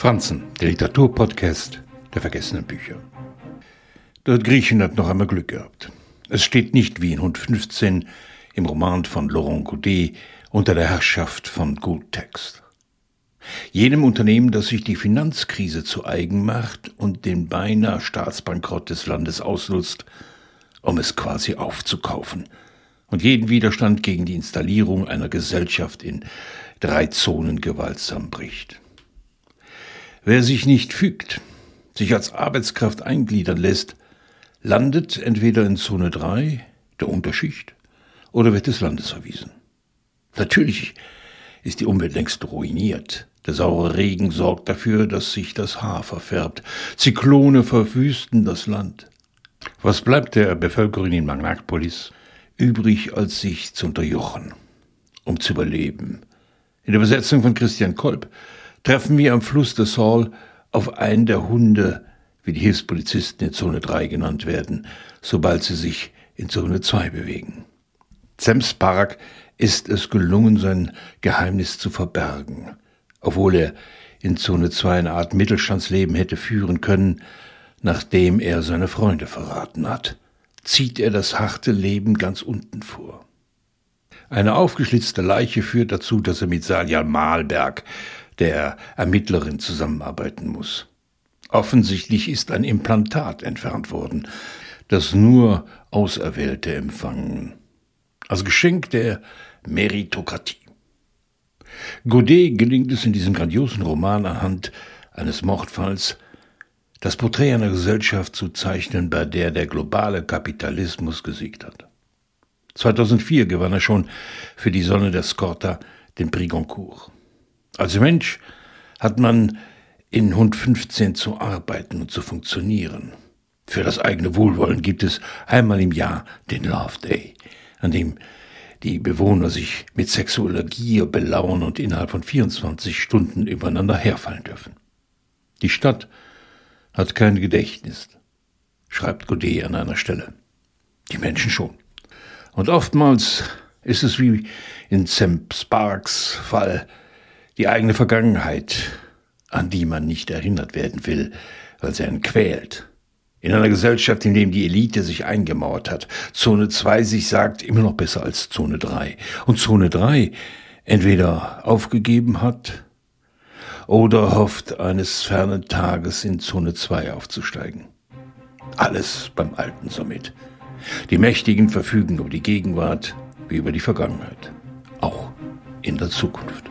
Franzen, der Literaturpodcast der vergessenen Bücher. Dort Griechen hat noch einmal Glück gehabt. Es steht nicht wie in Hund 15 im Roman von Laurent Godet unter der Herrschaft von Good Text. Jenem Unternehmen, das sich die Finanzkrise zu eigen macht und den beinahe Staatsbankrott des Landes ausnutzt, um es quasi aufzukaufen und jeden Widerstand gegen die Installierung einer Gesellschaft in drei Zonen gewaltsam bricht. Wer sich nicht fügt, sich als Arbeitskraft eingliedern lässt, landet entweder in Zone 3, der Unterschicht, oder wird des Landes verwiesen. Natürlich ist die Umwelt längst ruiniert. Der saure Regen sorgt dafür, dass sich das Haar verfärbt. Zyklone verwüsten das Land. Was bleibt der Bevölkerung in Magnapolis übrig, als sich zu unterjochen, um zu überleben? In der Besetzung von Christian Kolb treffen wir am Fluss des Saul auf einen der Hunde, wie die Hilfspolizisten in Zone 3 genannt werden, sobald sie sich in Zone 2 bewegen. Zems Park ist es gelungen, sein Geheimnis zu verbergen, obwohl er in Zone 2 eine Art Mittelstandsleben hätte führen können, nachdem er seine Freunde verraten hat, zieht er das harte Leben ganz unten vor. Eine aufgeschlitzte Leiche führt dazu, dass er mit Salja Malberg, der Ermittlerin, zusammenarbeiten muss. Offensichtlich ist ein Implantat entfernt worden, das nur Auserwählte empfangen. Als Geschenk der Meritokratie. Godet gelingt es in diesem grandiosen Roman anhand eines Mordfalls, das Porträt einer Gesellschaft zu zeichnen, bei der der globale Kapitalismus gesiegt hat. 2004 gewann er schon für die Sonne der Scorta den Prix Goncourt. Als Mensch hat man in Hund 15 zu arbeiten und zu funktionieren. Für das eigene Wohlwollen gibt es einmal im Jahr den Love Day, an dem die Bewohner sich mit sexueller Gier belauern und innerhalb von 24 Stunden übereinander herfallen dürfen. Die Stadt hat kein Gedächtnis, schreibt Godet an einer Stelle. Die Menschen schon. Und oftmals ist es wie in Sam Sparks Fall die eigene Vergangenheit, an die man nicht erinnert werden will, weil sie einen quält. In einer Gesellschaft, in dem die Elite sich eingemauert hat, Zone 2 sich sagt, immer noch besser als Zone 3. Und Zone 3 entweder aufgegeben hat oder hofft, eines fernen Tages in Zone 2 aufzusteigen. Alles beim alten Summit. Die Mächtigen verfügen über die Gegenwart wie über die Vergangenheit, auch in der Zukunft.